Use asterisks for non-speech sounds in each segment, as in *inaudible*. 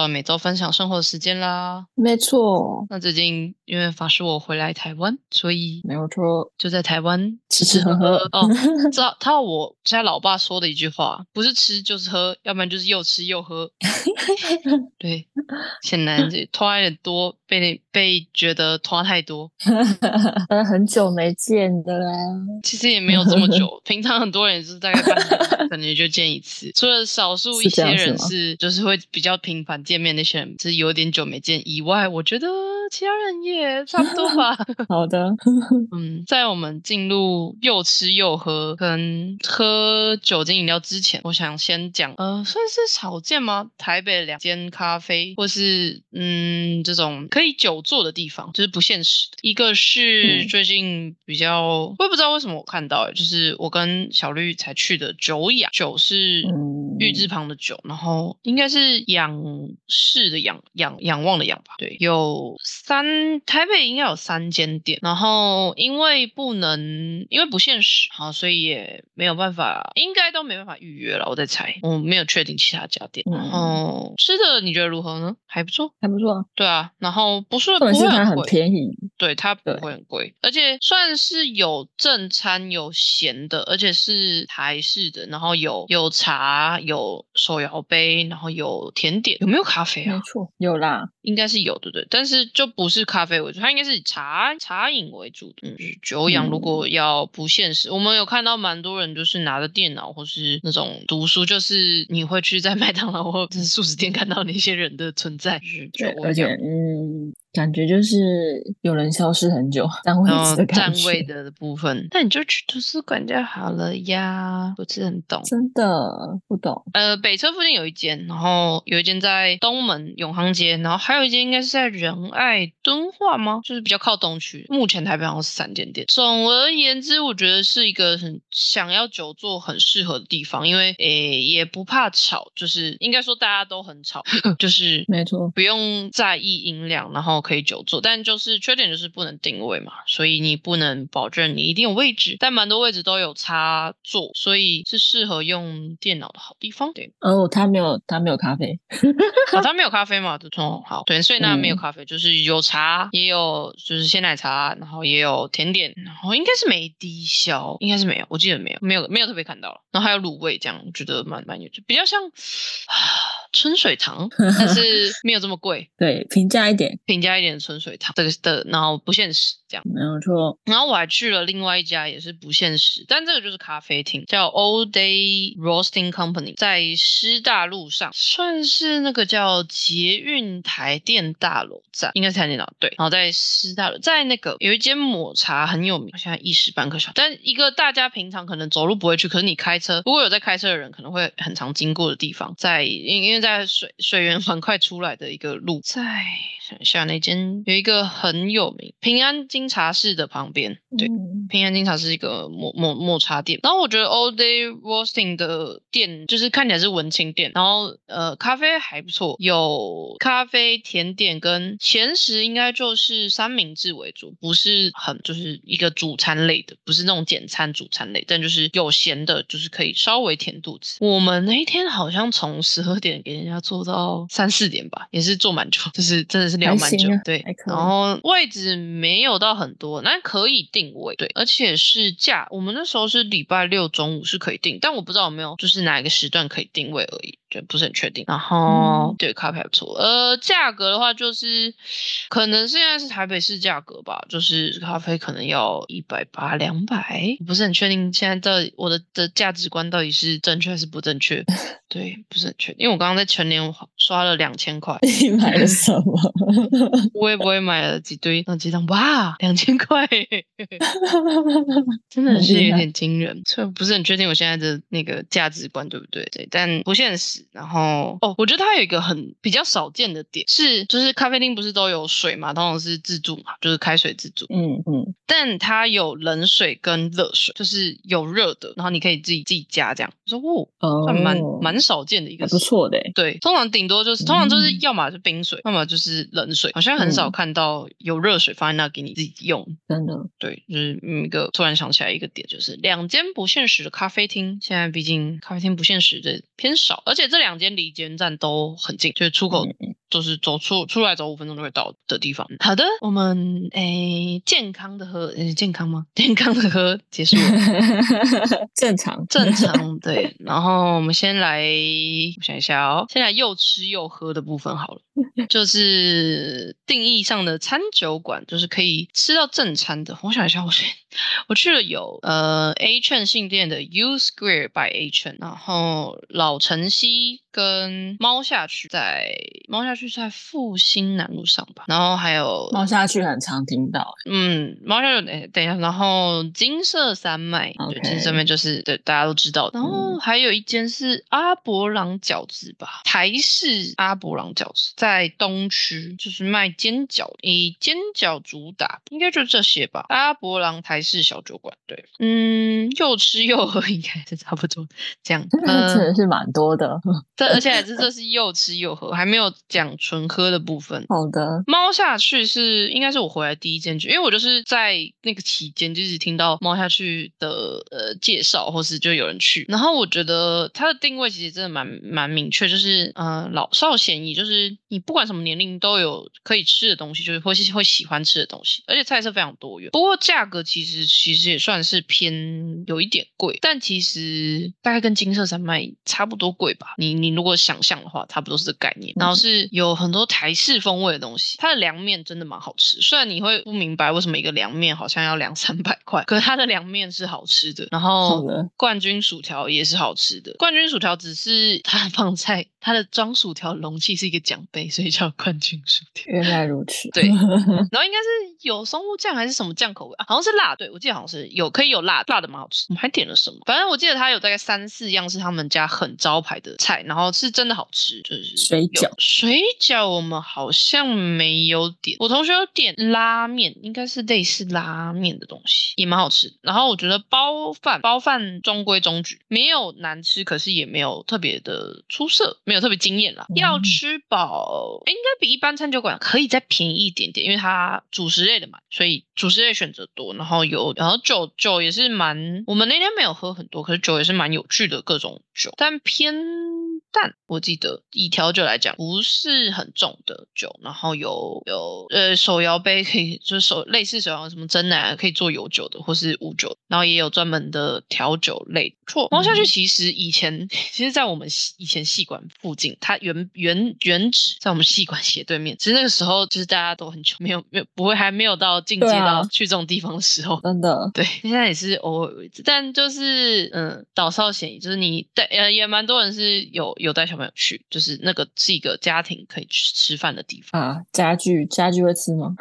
到每周分享生活的时间啦。没错，那最近因为法师我回来台湾，所以没有错，就在台湾 *laughs* 吃吃喝喝。哦，*laughs* 知道他我家老爸说的一句话，不是吃就是喝，要不然就是又吃又喝。*laughs* 对，显然这拖有点多，被被觉得拖太多。*laughs* 呃，很久没见的啦。其实也没有这么久，*laughs* 平常很多人也是大概半年可能就见一次，除了少数一些人是就是会比较频繁见面那些人，是有点久没见以外，我觉得其他人也差不多吧。*laughs* 好的，嗯，在我们进入又吃又喝跟喝酒精饮料之前，我想先讲，呃，算是少见吗？台北两间咖啡，或是嗯这种可以久坐的地方，就是不现实的。一个是最近比较，我也不知道为什么我看到，就是我跟小绿才去的久雅，久是玉字旁的久，然后应该是仰视的仰仰仰望的仰吧？对，有三台北应该有三间店，然后因为不能因为不现实，好，所以也没有办法，应该都没办法预约了。我在猜，我没有确定其他家店。然后吃的你觉得如何呢？还不错，还不错。对啊，然后不是不会它很，便宜，对，它不对会很贵，而且算是有正餐有咸的，而且是台式的，然后有有茶，有手摇杯，然后有甜点，有没有咖啡啊？没错，有啦。应该是有，对不对？但是就不是咖啡为主，它应该是以茶茶饮为主的。嗯，就是久仰如果要不现实，我们有看到蛮多人就是拿着电脑或是那种读书，就是你会去在 *laughs* 麦当劳或者是素食店看到那些人的存在，就是对，久而且嗯，感觉就是有人消失很久，*laughs* 占位然后置的感觉。站位的部分，那你就去图书馆就好了呀，不是很懂。真的不懂。呃，北车附近有一间，然后有一间在东门永康街，然后还有一间应该是在仁爱敦化吗？就是比较靠东区。目前台北好像是三间店。总而言之，我觉得是一个很想要久坐很适合的地方，因为诶也不怕吵，就是应该说大家都很吵，*laughs* 就是没错，不用在意音量，然后可以久坐，但就是缺点就是不能定位嘛，所以你不能保证你一定有位置，但蛮多位置都有插座，所以是适合用电脑的好地方。对，哦，他没有，他没有咖啡。啊，它没有咖啡嘛？就从，好，对，所以那没有嗯咖啡，就是有茶，也有就是鲜奶茶，然后也有甜点，然后应该是没低消，应该是没有，我记得没有，没有，没有特别看到了，然后还有卤味，这样我觉得蛮蛮有趣，比较像啊春水堂，但是没有这么贵。*laughs* 对，平价一点，平价一点的春水汤，这个的，然后不现实这样。没有错。然后我还去了另外一家，也是不现实，但这个就是咖啡厅，叫 All Day Roasting Company，在师大路上，算是那个叫捷运台电大楼站，应该是台电大楼对。然后在师大楼，在那个有一间抹茶很有名，现在一时半刻小，但一个大家平常可能走路不会去，可是你开车，如果有在开车的人，可能会很常经过的地方，在因因为在水水源 *laughs* 环快出来的一个路，在想一下那间有一个很有名平安金茶室的旁边，对。嗯平安金茶是一个抹抹抹茶店，然后我觉得 All Day Roasting 的店就是看起来是文青店，然后呃咖啡还不错，有咖啡、甜点跟咸食，应该就是三明治为主，不是很就是一个主餐类的，不是那种简餐主餐类，但就是有咸的，就是可以稍微填肚子。我们那一天好像从十二点给人家做到三四点吧，也是做蛮久，就是真的是聊还蛮久啊，对然后位置没有到很多，但可以定位，对，而且是价，我们那时候是礼拜六中午是可以定，但我不知道有没有就是哪一个时段可以定位而已，就，不是很确定。然后、嗯对咖啡还不错，呃，价格的话就是可能现在是台北市价格吧，就是咖啡可能要一百八两百，不是很确定现在到底我的的价值观到底是正确还是不正确，*laughs* 对，不是很确定，因为我刚刚在全年刷了两千块。*laughs* 你买了什么？*laughs* 我也不会买了几堆那几张，哇，两千块，*laughs* 真的是有点惊人。所以不是很确定我现在的那个价值观对不对？对，但不现实。然后哦，我觉得它有一个很比较少见的点是，就是咖啡厅不是都有水嘛，通常是自助嘛，就是开水自助。嗯嗯，但它有冷水跟热水，就是有热的，然后你可以自己自己加这样。我说哦，哦，算蛮蛮少见的一个不错的欸，对，通常顶多就是，通常就是嗯要么是冰水，要么就是冷冷水，好像很少嗯看到有热水放在那给你自己用。真的，对，就是嗯一个突然想起来一个点，就是两间不限时的咖啡厅，现在毕竟咖啡厅不限时的偏少，而且这两间离捷运站都很近，就是出口就是走出出来走五分钟就会到的地方。好的，我们诶健康的喝，诶健康吗？*laughs* 健康的喝结束了。*laughs* 正常，正常对，然后我们先来，我想一下哦，先来又吃又喝的部分好了，就是呃定义上的餐酒馆，就是可以吃到正餐的。我想一下，我先我去了有呃 A 券信店的 U Square by A 券，然后老城西跟猫下去在猫下去在复兴南路上吧，然后还有猫下去很常听到，嗯，猫下去等等一下，然后金色山脉，金色山脉就是对大家都知道。然后还有一间是阿伯朗饺子吧，台式阿伯朗饺子在东区，就是卖煎饺，以煎饺主打，应该就这些吧。阿伯朗台式小酒馆，对，嗯，又吃又喝，应该是差不多这样。*laughs* 真呃，的是蛮多的。这而且这这是又吃又喝，还没有讲纯喝的部分。好的，猫下去是应该是我回来第一间去，因为我就是在那个期间就是听到猫下去的呃介绍，或是就有人去，然后我觉得它的定位其实真的蛮蛮明确，就是呃老少咸宜，就是你不管什么年龄都有可以吃的东西，就是会是会喜欢吃的东西，而且菜色非常多元。不过价格其实其实也算是偏有一点贵，但其实大概跟金色山脉差不多贵吧。你你如果想象的话，差不多是这个概念。然后是有很多台式风味的东西，它的凉面真的蛮好吃。虽然你会不明白为什么一个凉面好像要两三百块，可是它的凉面是好吃的。然后，冠军薯条也是好吃的。冠军薯条只是它放在它的装薯条容器是一个奖杯，所以叫冠军薯条。原来如此。对 *laughs* 然后应该是有松露酱还是什么酱口味啊？好像是辣，对我记得好像是有可以有辣，辣的蛮好吃。我们还点了什么？反正我记得它有大概三四样是他们家很招牌的菜，然后是真的好吃，就是水饺水饺我们好像没有点，我同学有点拉面，应该是类似拉面的东西，也蛮好吃。然后我觉得包饭包饭中规中矩，没有难吃，可是也没有特别的出色，没有特别惊艳啦。要嗯吃饱，应该比一般餐酒馆可以再便宜一点点，因为它主食类的嘛，所以主食类选择多，然后有然后酒酒也是蛮，我们那天没有喝很多，可是酒也是蛮有趣的各种酒，但偏淡。我记得以调酒来讲，不是很重的酒，然后有有呃手摇杯可以就是手类似手摇什么真奶啊可以做有酒的或是无酒，然后也有专门的调酒类。不错，猫下去嗯其实以前 *laughs* 其实，在我们系以前戏馆附近，它原原原址在我们戏馆斜对面。其实那个时候就是大家都很穷，没有没有不会还没有到进阶到去这种地方的时候。真的，对，*laughs* 现在也是偶尔有一次，但就是嗯，老少咸宜，就是你带呃也蛮多人是有有带小朋友去，就是那个是一个家庭可以去吃饭的地方。啊，家具家具会吃吗？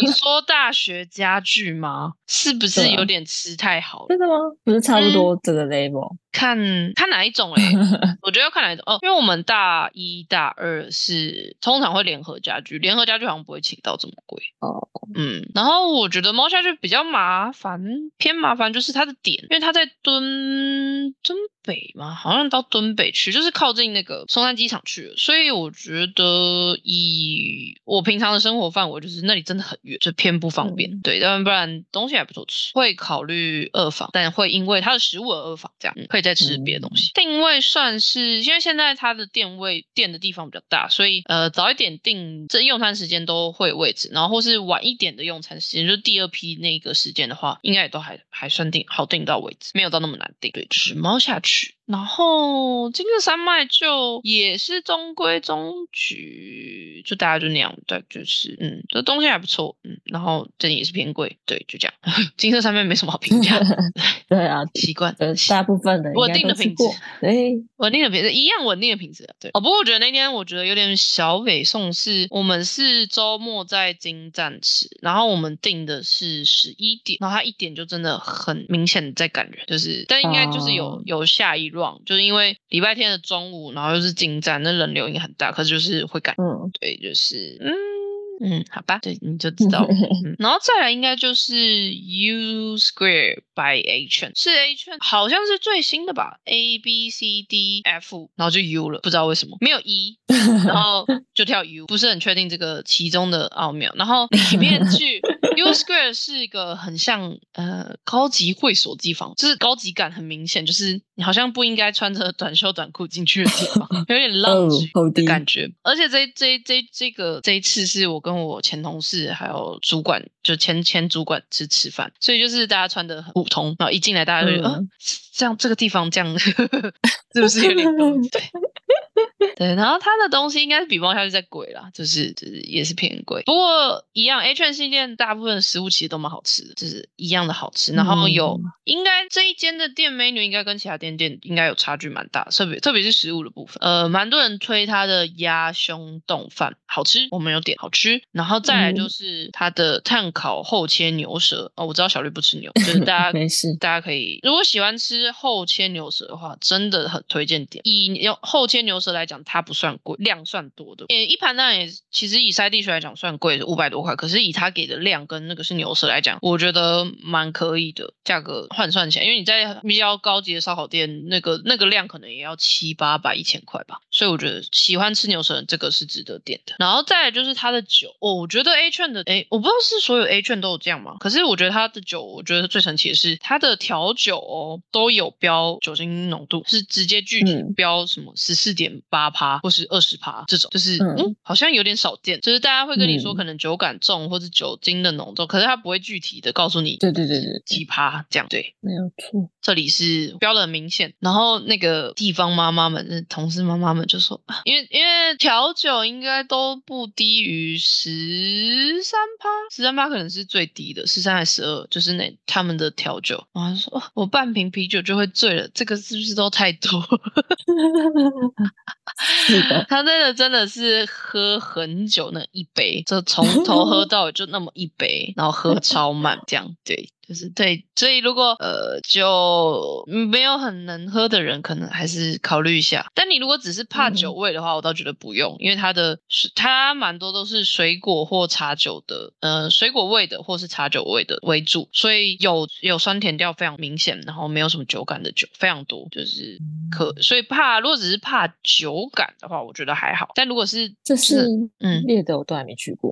你 *laughs* 说大学家具吗？是不是有点吃太好了？真的吗？不是差不嗯多这个 level？看看哪一种哎、*laughs* 我觉得要看哪一种哦，因为我们大一大二是通常会联合家具，联合家具好像不会请到这么贵。哦，嗯，然后我觉得猫家具比较麻麻烦，偏麻烦就是它的点，因为它在敦敦北吗，好像到敦北去，就是靠近那个松山机场去了，所以我觉得以我平常的生活范围，就是那里真的很远，就偏不方便。嗯对，但不然东西还不错吃，会考虑二房，但会因为它的食物而二房，这样、嗯可以再吃别的东西。定位算是，因为现在它的店位店的地方比较大，所以呃早一点订这用餐时间都会有位置，然后或是晚一点的用餐时间，就是第二批那个时间的话，应该也都还还算定好定到位置，没有到那么难定。对，就是猫下去。much 然后金色山脉就也是中规中矩，就大家就那样，对，就是嗯，这东西还不错，嗯，然后这里也是偏贵，对，就这样。*laughs* 金色山脉没什么好评价 *laughs* *laughs* 对啊，习惯。呃，大部分人应稳定的品质都吃过。对，稳定的品质，一样稳定的品质啊。对哦，不过我觉得那天我觉得有点小北宋是，我们是周末在金站吃，然后我们订的是十一点，然后他一点就真的很明显的在赶人，就是但应该就是有、哦有下一 round，就是因为礼拜天的中午，然后又是进站，那人流应该很大，可是就是会赶。嗯，对，就是嗯。嗯，好吧，对，你就知道。*laughs* 嗯，然后再来应该就是 U Square by H，是 H，好像是最新的吧？A B C D F，然后就 U 了，不知道为什么没有 E，*laughs* 然后就跳 U，不是很确定这个其中的奥妙。然后里面去 U Square 是一个很像呃高级会所地方，就是高级感很明显，就是你好像不应该穿着短袖短裤进去的地方，有点浪的感觉。而且这这这这个这一次是我跟我前同事还有主管，就前前主管吃吃饭，所以就是大家穿的很普通，然后一进来大家就觉得，嗯，这样这个地方这样 *laughs* 是不是有点 *laughs* 对？对，然后它的东西应该是比猫下去再贵啦，就是就是也是偏贵。不过一样，H N 系店大部分食物其实都蛮好吃的，就是一样的好吃。然后有应该这一间的店美女应该跟其他店店应该有差距蛮大，特别特别是食物的部分。呃，蛮多人推它的鸭胸冻饭好吃，我们有点好吃。然后再来就是它的炭烤厚切牛舌哦，我知道小绿不吃牛，*laughs* 就是大家没事，大家可以如果喜欢吃厚切牛舌的话，真的很推荐点。以牛后切牛舌来讲。它不算贵，量算多的。诶，一盘当然也其实以塞地区来讲算贵，五百多块。可是以它给的量跟那个是牛舌来讲，我觉得蛮可以的。价格换算起来，因为你在比较高级的烧烤店，那个那个量可能也要七八百、一千块吧。所以我觉得喜欢吃牛舌人这个是值得点的。然后再来就是它的酒，哦，我觉得 A 券的，诶，我不知道是所有 A 券都有这样吗？可是我觉得它的酒，我觉得最神奇的是它的调酒哦都有标酒精浓度，是直接具体标什么十四点八。趴或是二十趴这种，就是嗯，好像有点少见。就是大家会跟你说，可能酒感重或者酒精的浓度，可是他不会具体的告诉你，对对对对，几趴这样对，没有错。这里是标的很明显，然后那个地方妈妈们、同事妈妈们就说，因为因为调酒应该都不低于十三趴，十三趴可能是最低的，十三还是十二，就是那他们的调酒。然后说，我半瓶啤酒就会醉了，这个是不是都太多？*laughs* 是的，*laughs* 他真的真的是喝很久那一杯，就从 *laughs* 头喝到尾就那么一杯，然后喝超慢这样，对。就是对，所以如果呃就没有很能喝的人，可能还是考虑一下。但你如果只是怕酒味的话，我倒觉得不用，因为它的它蛮多都是水果或茶酒的，呃，水果味的或是茶酒味的为主，所以有有酸甜调非常明显，然后没有什么酒感的酒非常多，就是可所以怕如果只是怕酒感的话，我觉得还好。但如果是这是嗯烈的，我都还没去过。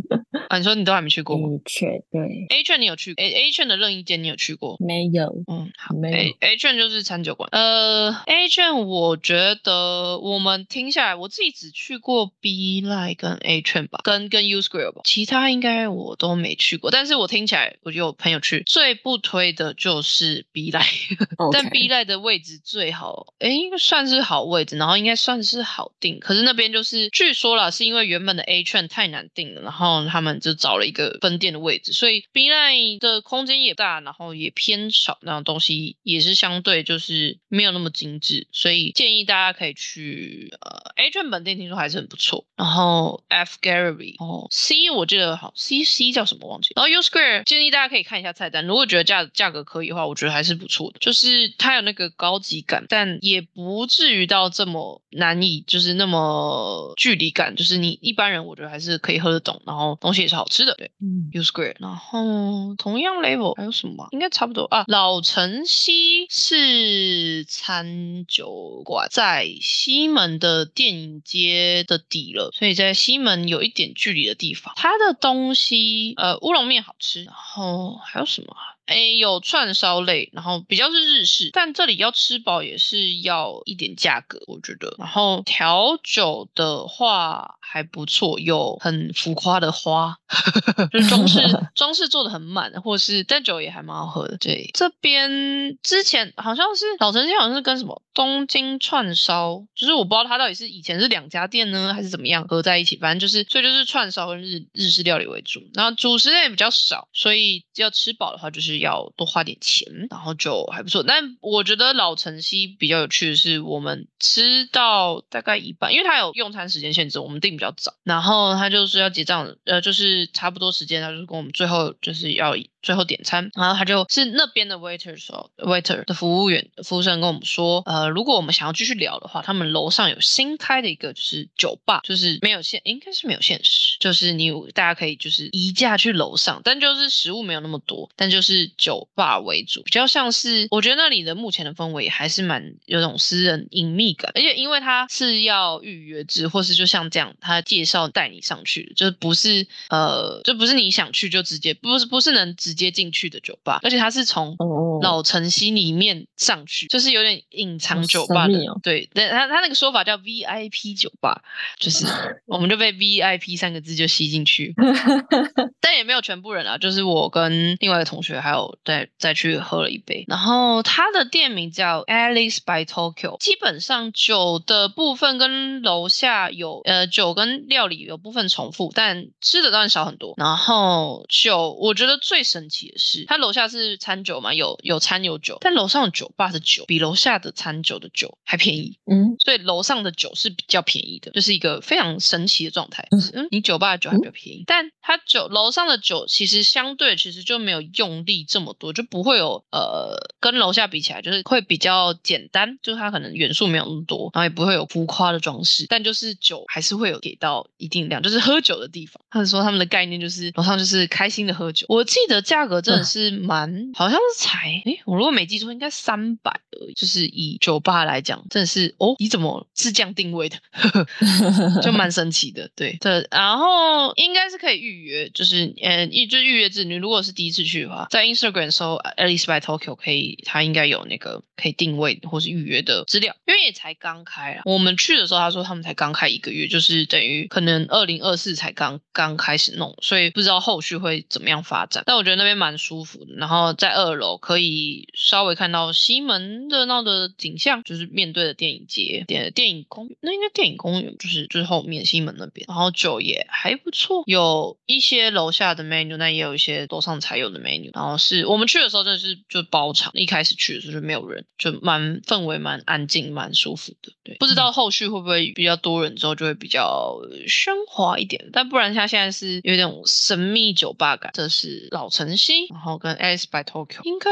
*laughs* 啊，你说你都还没去过？A 券对，A 券你有去 A A。券的任意店你有去过没有？嗯，好，没有。A 券就是餐酒馆。呃，A 券我觉得我们听下来，我自己只去过 B Line 跟 A 券吧，跟跟 U Square 吧，其他应该我都没去过。但是我听起来，我有朋友去，最不推的就是 B Line，*laughs* 但 B Line 的位置最好，哎，应该算是好位置，然后应该算是好定。可是那边就是据说啦，是因为原本的 A 券太难定了，然后他们就找了一个分店的位置，所以 B Line 的空。间也大，然后也偏少，那种东西也是相对就是没有那么精致，所以建议大家可以去呃 A 券本店，听说还是很不错。然后 F Gallery 哦，C 我记得好，C C 叫什么忘记。然后 U Square 建议大家可以看一下菜单，如果觉得价价格可以的话，我觉得还是不错的，就是它有那个高级感，但也不至于到这么难以，就是那么距离感，就是你一般人我觉得还是可以喝得懂，然后东西也是好吃的。对，嗯，U Square，然后同样嘞。还有什么？应该差不多啊。老城西是餐酒馆，在西门的电影街的底了，所以在西门有一点距离的地方。它的东西，呃，乌龙面好吃。然后还有什么？哎，有串烧类，然后比较是日式，但这里要吃饱也是要一点价格，我觉得。然后调酒的话还不错，有很浮夸的花，*laughs* 就是装饰 *laughs* 装饰做的很满，或是但酒也还蛮好喝的。对，这边之前好像是老城区好像是跟什么东京串烧，就是我不知道它到底是以前是两家店呢，还是怎么样合在一起，反正就是所以就是串烧跟日日式料理为主，然后主食类比较少，所以要吃饱的话就是。要多花点钱，然后就还不错。但我觉得老城西比较有趣的是，我们吃到大概一半，因为它有用餐时间限制，我们订比较早，然后他就是要结账，呃，就是差不多时间，他就是跟我们最后就是要最后点餐，然后他就是那边的 waiter 说，waiter 的服务员服务生跟我们说，呃，如果我们想要继续聊的话，他们楼上有新开的一个就是酒吧，就是没有限，应该是没有限时，就是你大家可以就是移驾去楼上，但就是食物没有那么多，但就是酒吧为主，比较像是我觉得那里的目前的氛围还是蛮有种私人隐秘感，而且因为它是要预约制，或是就像这样，他介绍带你上去，就是不是呃，就不是你想去就直接，不是不是能接进去的酒吧，而且它是从哦，老城西里面上去，就是有点隐藏酒吧的对，但他他那个说法叫 VIP 酒吧，就是 *laughs* 我们就被 VIP 三个字就吸进去，*laughs* 但也没有全部人啊，就是我跟另外一个同学还有再再去喝了一杯，然后它的店名叫 Alice by Tokyo，基本上酒的部分跟楼下有呃酒跟料理有部分重复，但吃的当然少很多。然后酒，我觉得最神奇的是，他楼下是餐酒嘛，有有餐有酒，但楼上的酒吧的酒比楼下的餐酒的酒还便宜。嗯，所以楼上的酒是比较便宜的，就是一个非常神奇的状态。就是嗯，你酒吧的酒还比较便宜，但它酒楼上的酒其实相对其实就没有用力这么多，就不会有呃跟楼下比起来，就是会比较简单，就是它可能元素没有那么多，然后也不会有浮夸的装饰，但就是酒还是会有给到一定量，就是喝酒的地方。他们说他们的概念就是楼上就是开心的喝酒。我记得价格真的是蛮，好像是才诶，我如果没记错，应该三百而已，就是以酒吧来讲，真的是哦，你怎么是这样定位的？*laughs* *laughs* 就蛮神奇的，对对。然后应该是可以预约，就是呃，一就是预约制。你如果是第一次去的话，在 Instagram 搜 Alice by Tokyo 可以，它应该有那个可以定位或是预约的资料，因为也才刚开啊。我们去的时候，他说他们才刚开一个月，就是等于可能二零二四才刚刚开始弄，所以不知道后续会怎么样发展。但我觉得那边蛮舒服的，然后在二楼可以稍微看到西门热闹的景象，就是面对的电影节、电电影公园，那应该电影公园就是就是后面西门那边，然后酒也还不错，有一些楼下的 menu，但也有一些楼上才有的 menu。然后是我们去的时候真的是就包场，一开始去的时候就没有人，就蛮氛围蛮安静、蛮舒服的。对，不知道后续会不会比较多人之后就会比较喧哗一点，但不然它现在是有点神秘酒吧感。这是老城西，然后跟 Alice by Tokyo 应该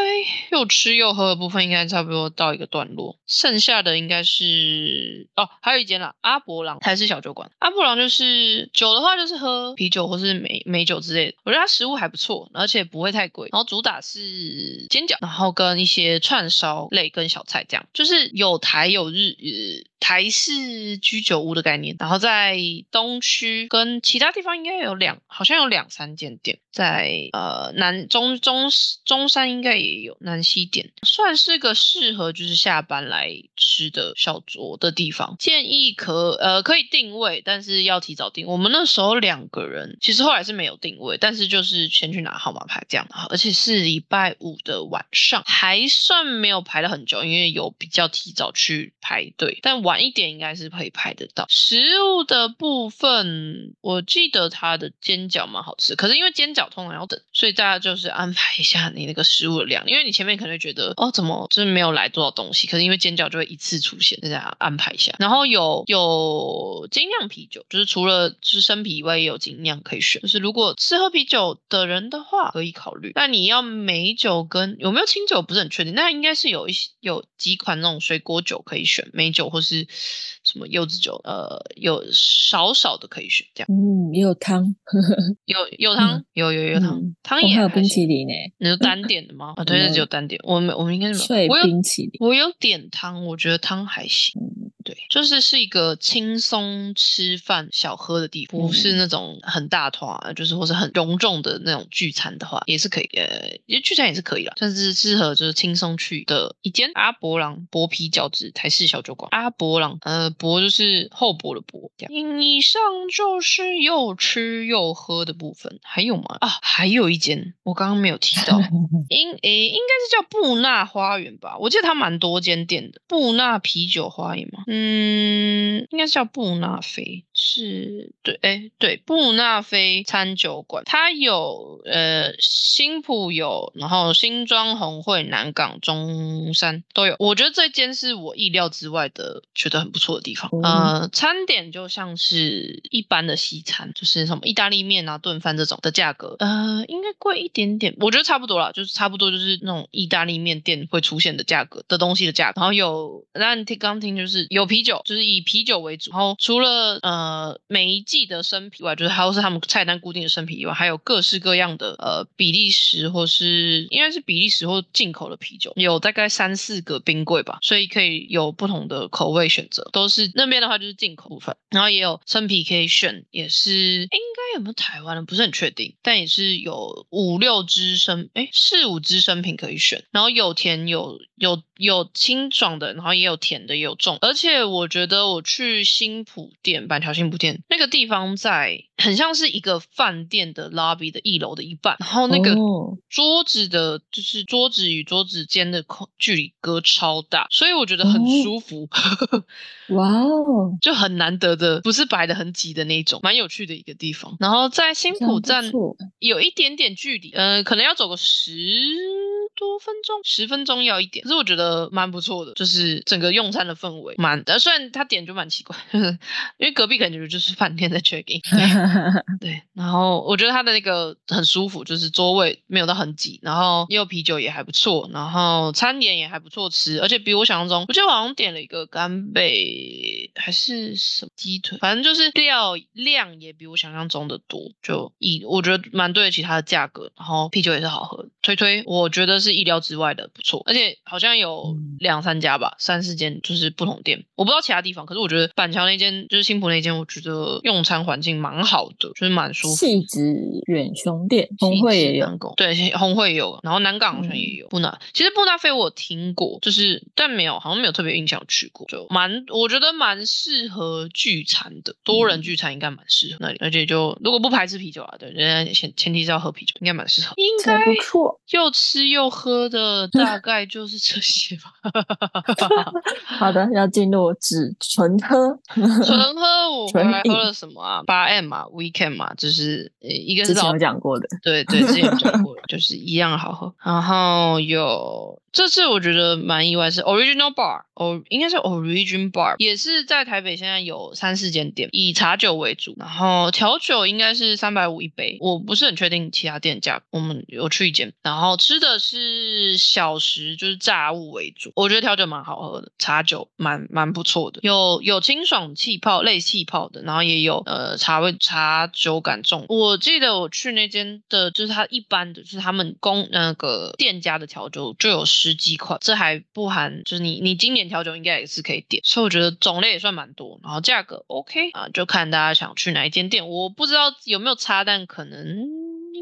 又吃又喝的部分应该差不多到一个段落，剩下的应该是哦，还有一间啦，阿伯朗台式小酒馆。阿伯朗就是酒的话，就是喝啤酒或是美美酒之类的。我觉得它食物还不错，而且不会太贵。然后主打是煎饺，然后跟一些串烧类跟小菜，这样就是有台有日呃台式居酒屋的概念。然后在东区跟其他地方应该有两，好像有两三间店，在呃南中中中山应该也有南西店，算是个适合就是下班来吃的小酌的地方。建议可呃可以定位，但是要提早订。我们那时候两个人，其实后来是没有定位，但是就是先去拿号码牌这样，而且是礼拜五的晚上，还算没有排了很久，因为有比较提早去排队，但晚一点应该是可以排得到。食物的部分，我记得它的煎饺蛮好吃，可是因为煎饺通常要等，所以大家就是安排一下你那个食物的量，因为你前面可能觉得哦怎么就是没有来多少东西，可是因为尖叫就会一次出现，大家安排一下。然后有有精酿啤酒，就是除了就是生啤以外，也有精酿可以选。就是如果吃喝啤酒的人的话，可以考虑。但你要美酒跟有没有清酒不是很确定，那应该是有一些有几款那种水果酒可以选，美酒或是什么柚子酒，呃，有少少的可以选。这样嗯，也有汤，*laughs* 有有汤，有有有汤嗯，汤也哦还有冰淇淋呢，你是 *laughs* 单点的吗？啊，对，有只有单点。我们我们应该是没脆有，我有冰淇淋。我有点汤，我觉得汤还行。就是是一个轻松吃饭小喝的地方，不是那种很大团啊，就是或是很隆重的那种聚餐的话，也是可以。呃，也聚餐也是可以啦，但是适合就是轻松去的一间阿伯朗薄皮饺子台式小酒馆。阿伯朗，呃，薄就是厚薄的薄。以上就是又吃又喝的部分，还有吗？啊，还有一间我刚刚没有提到。*laughs* 应诶，应该是叫布纳花园吧？我记得它蛮多间店的。布纳啤酒花园吗？嗯，应该是叫布纳菲。是对，哎，对，布纳菲餐酒馆，它有呃新浦有，然后新庄、红会、南港、中山都有。我觉得这间是我意料之外的，觉得很不错的地方。呃，餐点就像是一般的西餐，就是什么意大利面啊、炖饭这种的价格，呃，应该贵一点点，我觉得差不多了，就是差不多就是那种意大利面店会出现的价格的东西的价格。然后有，那你听刚听就是有啤酒，就是以啤酒为主。然后除了呃呃每一季的生啤以外，就是还有是他们菜单固定的生啤以外，还有各式各样的呃比利时或是应该是比利时或进口的啤酒，有大概三四个冰柜吧，所以可以有不同的口味选择。都是那边的话就是进口部分，然后也有生啤可以选，也是应该有没有台湾的不是很确定，但也是有五六支生哎四五支生品可以选，然后有甜有有有清爽的，然后也有甜的也有重，而且我觉得我去新浦店板桥新浦店那个地方在很像是一个饭店的 lobby 的一楼的一半，然后那个桌子的就是桌子与桌子间的空距离隔超大，所以我觉得很舒服。哇 *laughs* 哦，*laughs* 就很难得的，不是摆的很挤的那种，蛮有趣的一个地方。然后在新浦站有一点点距离，呃，可能要走个十多分钟，十分钟要一点。可是我觉得蛮不错的，就是整个用餐的氛围蛮……呃，虽然他点就蛮奇怪，*laughs* 因为隔壁感觉就是饭店在 check in。*laughs* 对，然后我觉得他的那个很舒服，就是座位没有到很挤，然后也有啤酒也还不错，然后餐点也还不错吃，而且比我想象中，我记得好像点了一个干贝还是什么鸡腿，反正就是料量也比我想象中的多，就以我觉得蛮对得起它的价格，然后啤酒也是好喝，推推我觉得是意料之外的不错，而且好像有两三家吧，三四间就是不同店，我不知道其他地方，可是我觉得板桥那间就是新浦那间，我觉得用餐环境蛮好的，就是蛮舒服。细子远雄店，红会也有，对，红会有，然后南港好像也有。布纳其实布纳菲我听过，就是但没有，好像没有特别印象去过，就蛮我觉得蛮适合聚餐的，多人聚餐应该蛮适合那里，而且就如果不排斥啤酒啊，对，人家前前提是要喝啤酒，应该蛮适合，应该不错，又吃又喝的 *laughs* 大概就是这些吧。*laughs* 好的，要进入只纯喝，纯喝 *laughs* 我还 *laughs* 喝了什么啊？八 M 嘛，Weekend 嘛，就是一个是之前有讲过的，对对，之前有讲过，就是一样好喝。然后有这次我觉得蛮意外，是 Original Bar，哦，应该是 Origin Bar，也是在台北现在有三四间店，以茶酒为主，然后调酒应该是三百五一杯，我不是很确定其他店价。我们有去一间，然后吃的是小食，就是炸物为主。我觉得调酒蛮好喝的，茶酒蛮蛮不错的，有有清爽气泡类气泡的，然后也有呃茶味茶酒感重。我记得我去那间的，就是它一般的，就是他们公那个店家的调酒就有十十几款，这还不含就是你你今年调酒应该也是可以点，所以我觉得种类也算蛮多，然后价格 OK 啊，就看大家想去哪一间店，我不知道有没有差，但可能。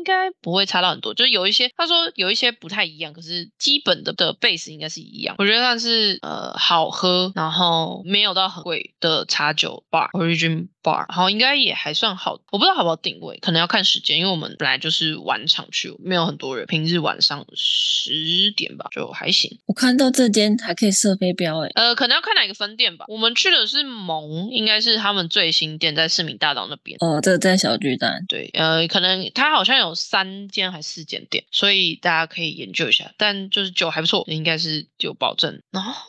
应该不会差到很多，就是有一些他说有一些不太一样，可是基本的的 base 应该是一样。我觉得算是呃好喝，然后没有到很贵的茶酒 bar origin bar，然后应该也还算好。我不知道好不好定位，可能要看时间，因为我们本来就是晚场去，没有很多人。平日晚上十点吧，就还行。我看到这间还可以设飞镖，哎，呃，可能要看哪个分店吧。我们去的是蒙，应该是他们最新店在市民大道那边。哦，这个在小巨蛋。对，呃，可能他好像有。三间还是四间店，所以大家可以研究一下。但就是酒还不错，应该是有保证。然后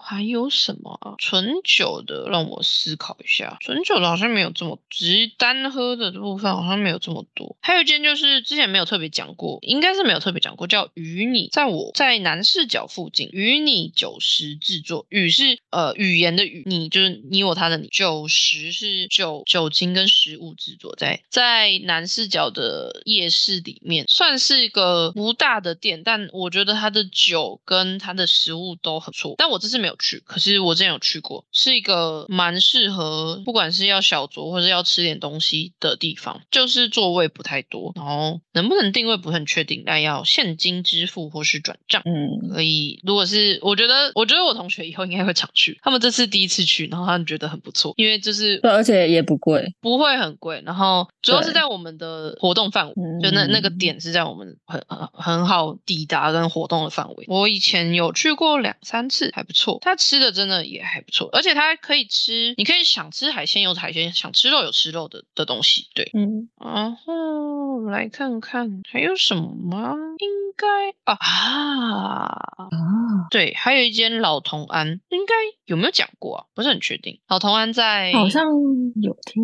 还有什么啊？纯酒的，让我思考一下。纯酒的好像没有这么，只是单喝的这部分好像没有这么多。还有一间就是之前没有特别讲过，应该是没有特别讲过，叫与你，在我在南视角附近，与你酒食制作。语是呃语言的语，你就是你我他的你。酒食是酒酒精跟食物制作，在在南视角的。夜市里面算是一个不大的店，但我觉得它的酒跟它的食物都很不错。但我这次没有去，可是我之前有去过，是一个蛮适合不管是要小酌或者要吃点东西的地方。就是座位不太多，然后能不能定位不是很确定，但要现金支付或是转账。嗯，可以。如果是我觉得，我觉得我同学以后应该会常去。他们这次第一次去，然后他们觉得很不错，因为就是对，而且也不贵，不会很贵。然后主要是在我们的活动范围。就那那个点是在我们很很很好抵达跟活动的范围。我以前有去过两三次，还不错。错，它吃的真的也还不错，而且它可以吃，你可以想吃海鲜有海鲜，想吃肉有吃肉的的东西。对，嗯，然后来看看还有什么吗？应该啊啊，啊，对，还有一间老同安，应该有没有讲过啊？不是很确定。老同安在好像有听，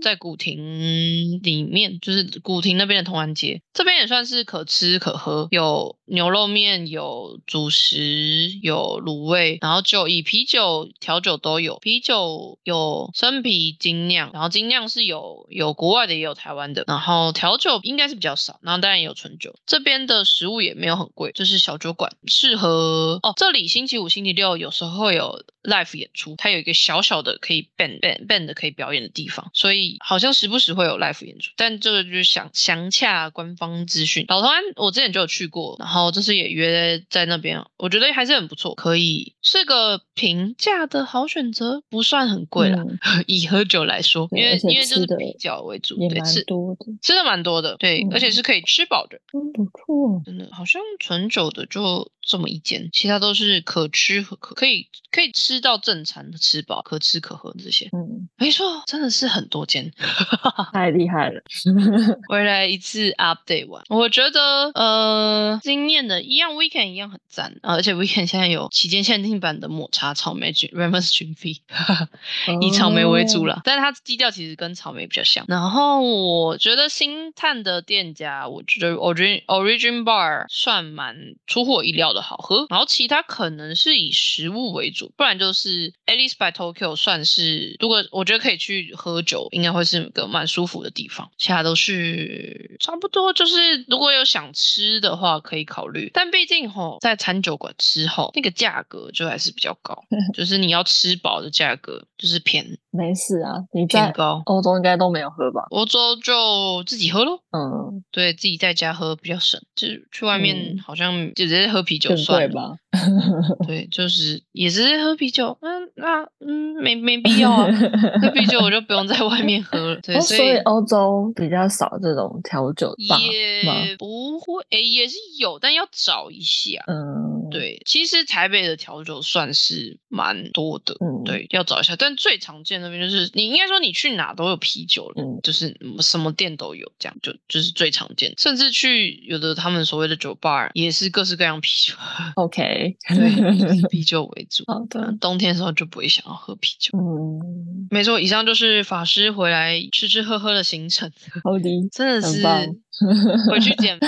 在古亭里面，就是古亭那边的同安街，这边也算是可吃可喝，有牛肉面，有主食，有卤味，然后酒以啤酒、调酒都有，啤酒有生啤、精酿，然后精酿是有有国外的也有台湾的，然后调酒应该是比较少，然后当然也有纯酒。这边的食物也没有很贵，就是小酒馆，适合哦。这里星期五、星期六有时候会有 live 演出，它有一个小小的可以 band band band 可以表演的地方，所以好像时不时会有 live 演出，但这个就是想，想洽官方资讯。老同安我之前就有去过，然后这次也约在那边，我觉得还是很不错，可以是个平价的好选择，不算很贵啦。嗯 *laughs* 以喝酒来说，因为因为就是比较为主，对吃多的，吃的蛮多的，对，而且嗯是可以吃饱的。真不错。真的好像纯酒的就这么一间，其他都是可吃和可可以可以吃到正餐的吃饱，可吃可喝的这些。嗯，没错，真的是很多间。*laughs* 太厉害了。回来一次 update 完，我觉得呃，经验的一样 weekend 一样很赞，啊而且 weekend 现在有期间限定版的抹茶草莓菌 Remus 菌飞，以草莓为主哦。啦，但是它基调其实跟草莓比较像。然后我觉得星探的店家，我觉得 Origin Origin Bar 算蛮出乎我意料的好喝，然后其他可能是以食物为主，不然就是 Alice by Tokyo 算是，如果我觉得可以去喝酒，应该会是个蛮舒服的地方，其他都是差不多，就是如果有想吃的话可以考虑，但毕竟吼在餐酒馆吃吼那个价格就还是比较高，*laughs* 就是你要吃饱的价格就是偏没事啊，你在偏高。欧洲应该都没有喝吧？欧洲就自己喝咯，嗯，对自己在家喝比较省，就是去外面嗯好像就直接喝啤酒算了。*laughs* 对，就是也是喝啤酒，嗯，那嗯没没必要啊，喝啤酒我就不用在外面喝了。对，哦，所所以欧洲比较少这种调酒吧？也不会，诶，也是有，但要找一下。嗯，，对，其实台北的调酒算是蛮多的，嗯，，对，要找一下。但最常见那边就是，你应该说你去哪都有啤酒了，嗯就是嗯什么店都有，这样就就是最常见。甚至去有的他们所谓的酒吧也是各式各样啤酒，，OK，*laughs* 对，以啤酒为主。好的，嗯冬天的时候就不会想要喝啤酒。嗯，没错，以上就是法师回来吃吃喝喝的行程，好的，真的是回去减，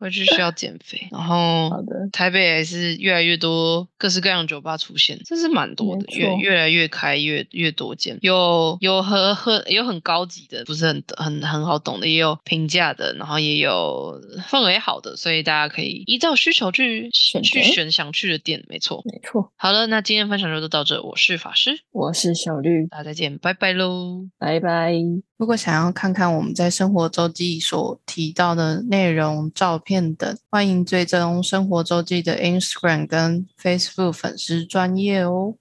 回去需要减肥，然后好的，台北还是越来越多各式各样的酒吧出现，这是蛮多的，越越来越开，越越多间，有有很很有很高级的，不是很很很好懂的，也有平价的，然后也有氛围好的，所以大家可以依照需求去选去选想去的店，没错。没错，好了，那今天分享就到这，我是法师，我是小绿，大家再见，拜拜喽。拜拜。如果想要看看我们在生活周记所提到的内容、照片等，欢迎追踪生活周记的 Instagram 跟 Facebook 粉丝专业哦。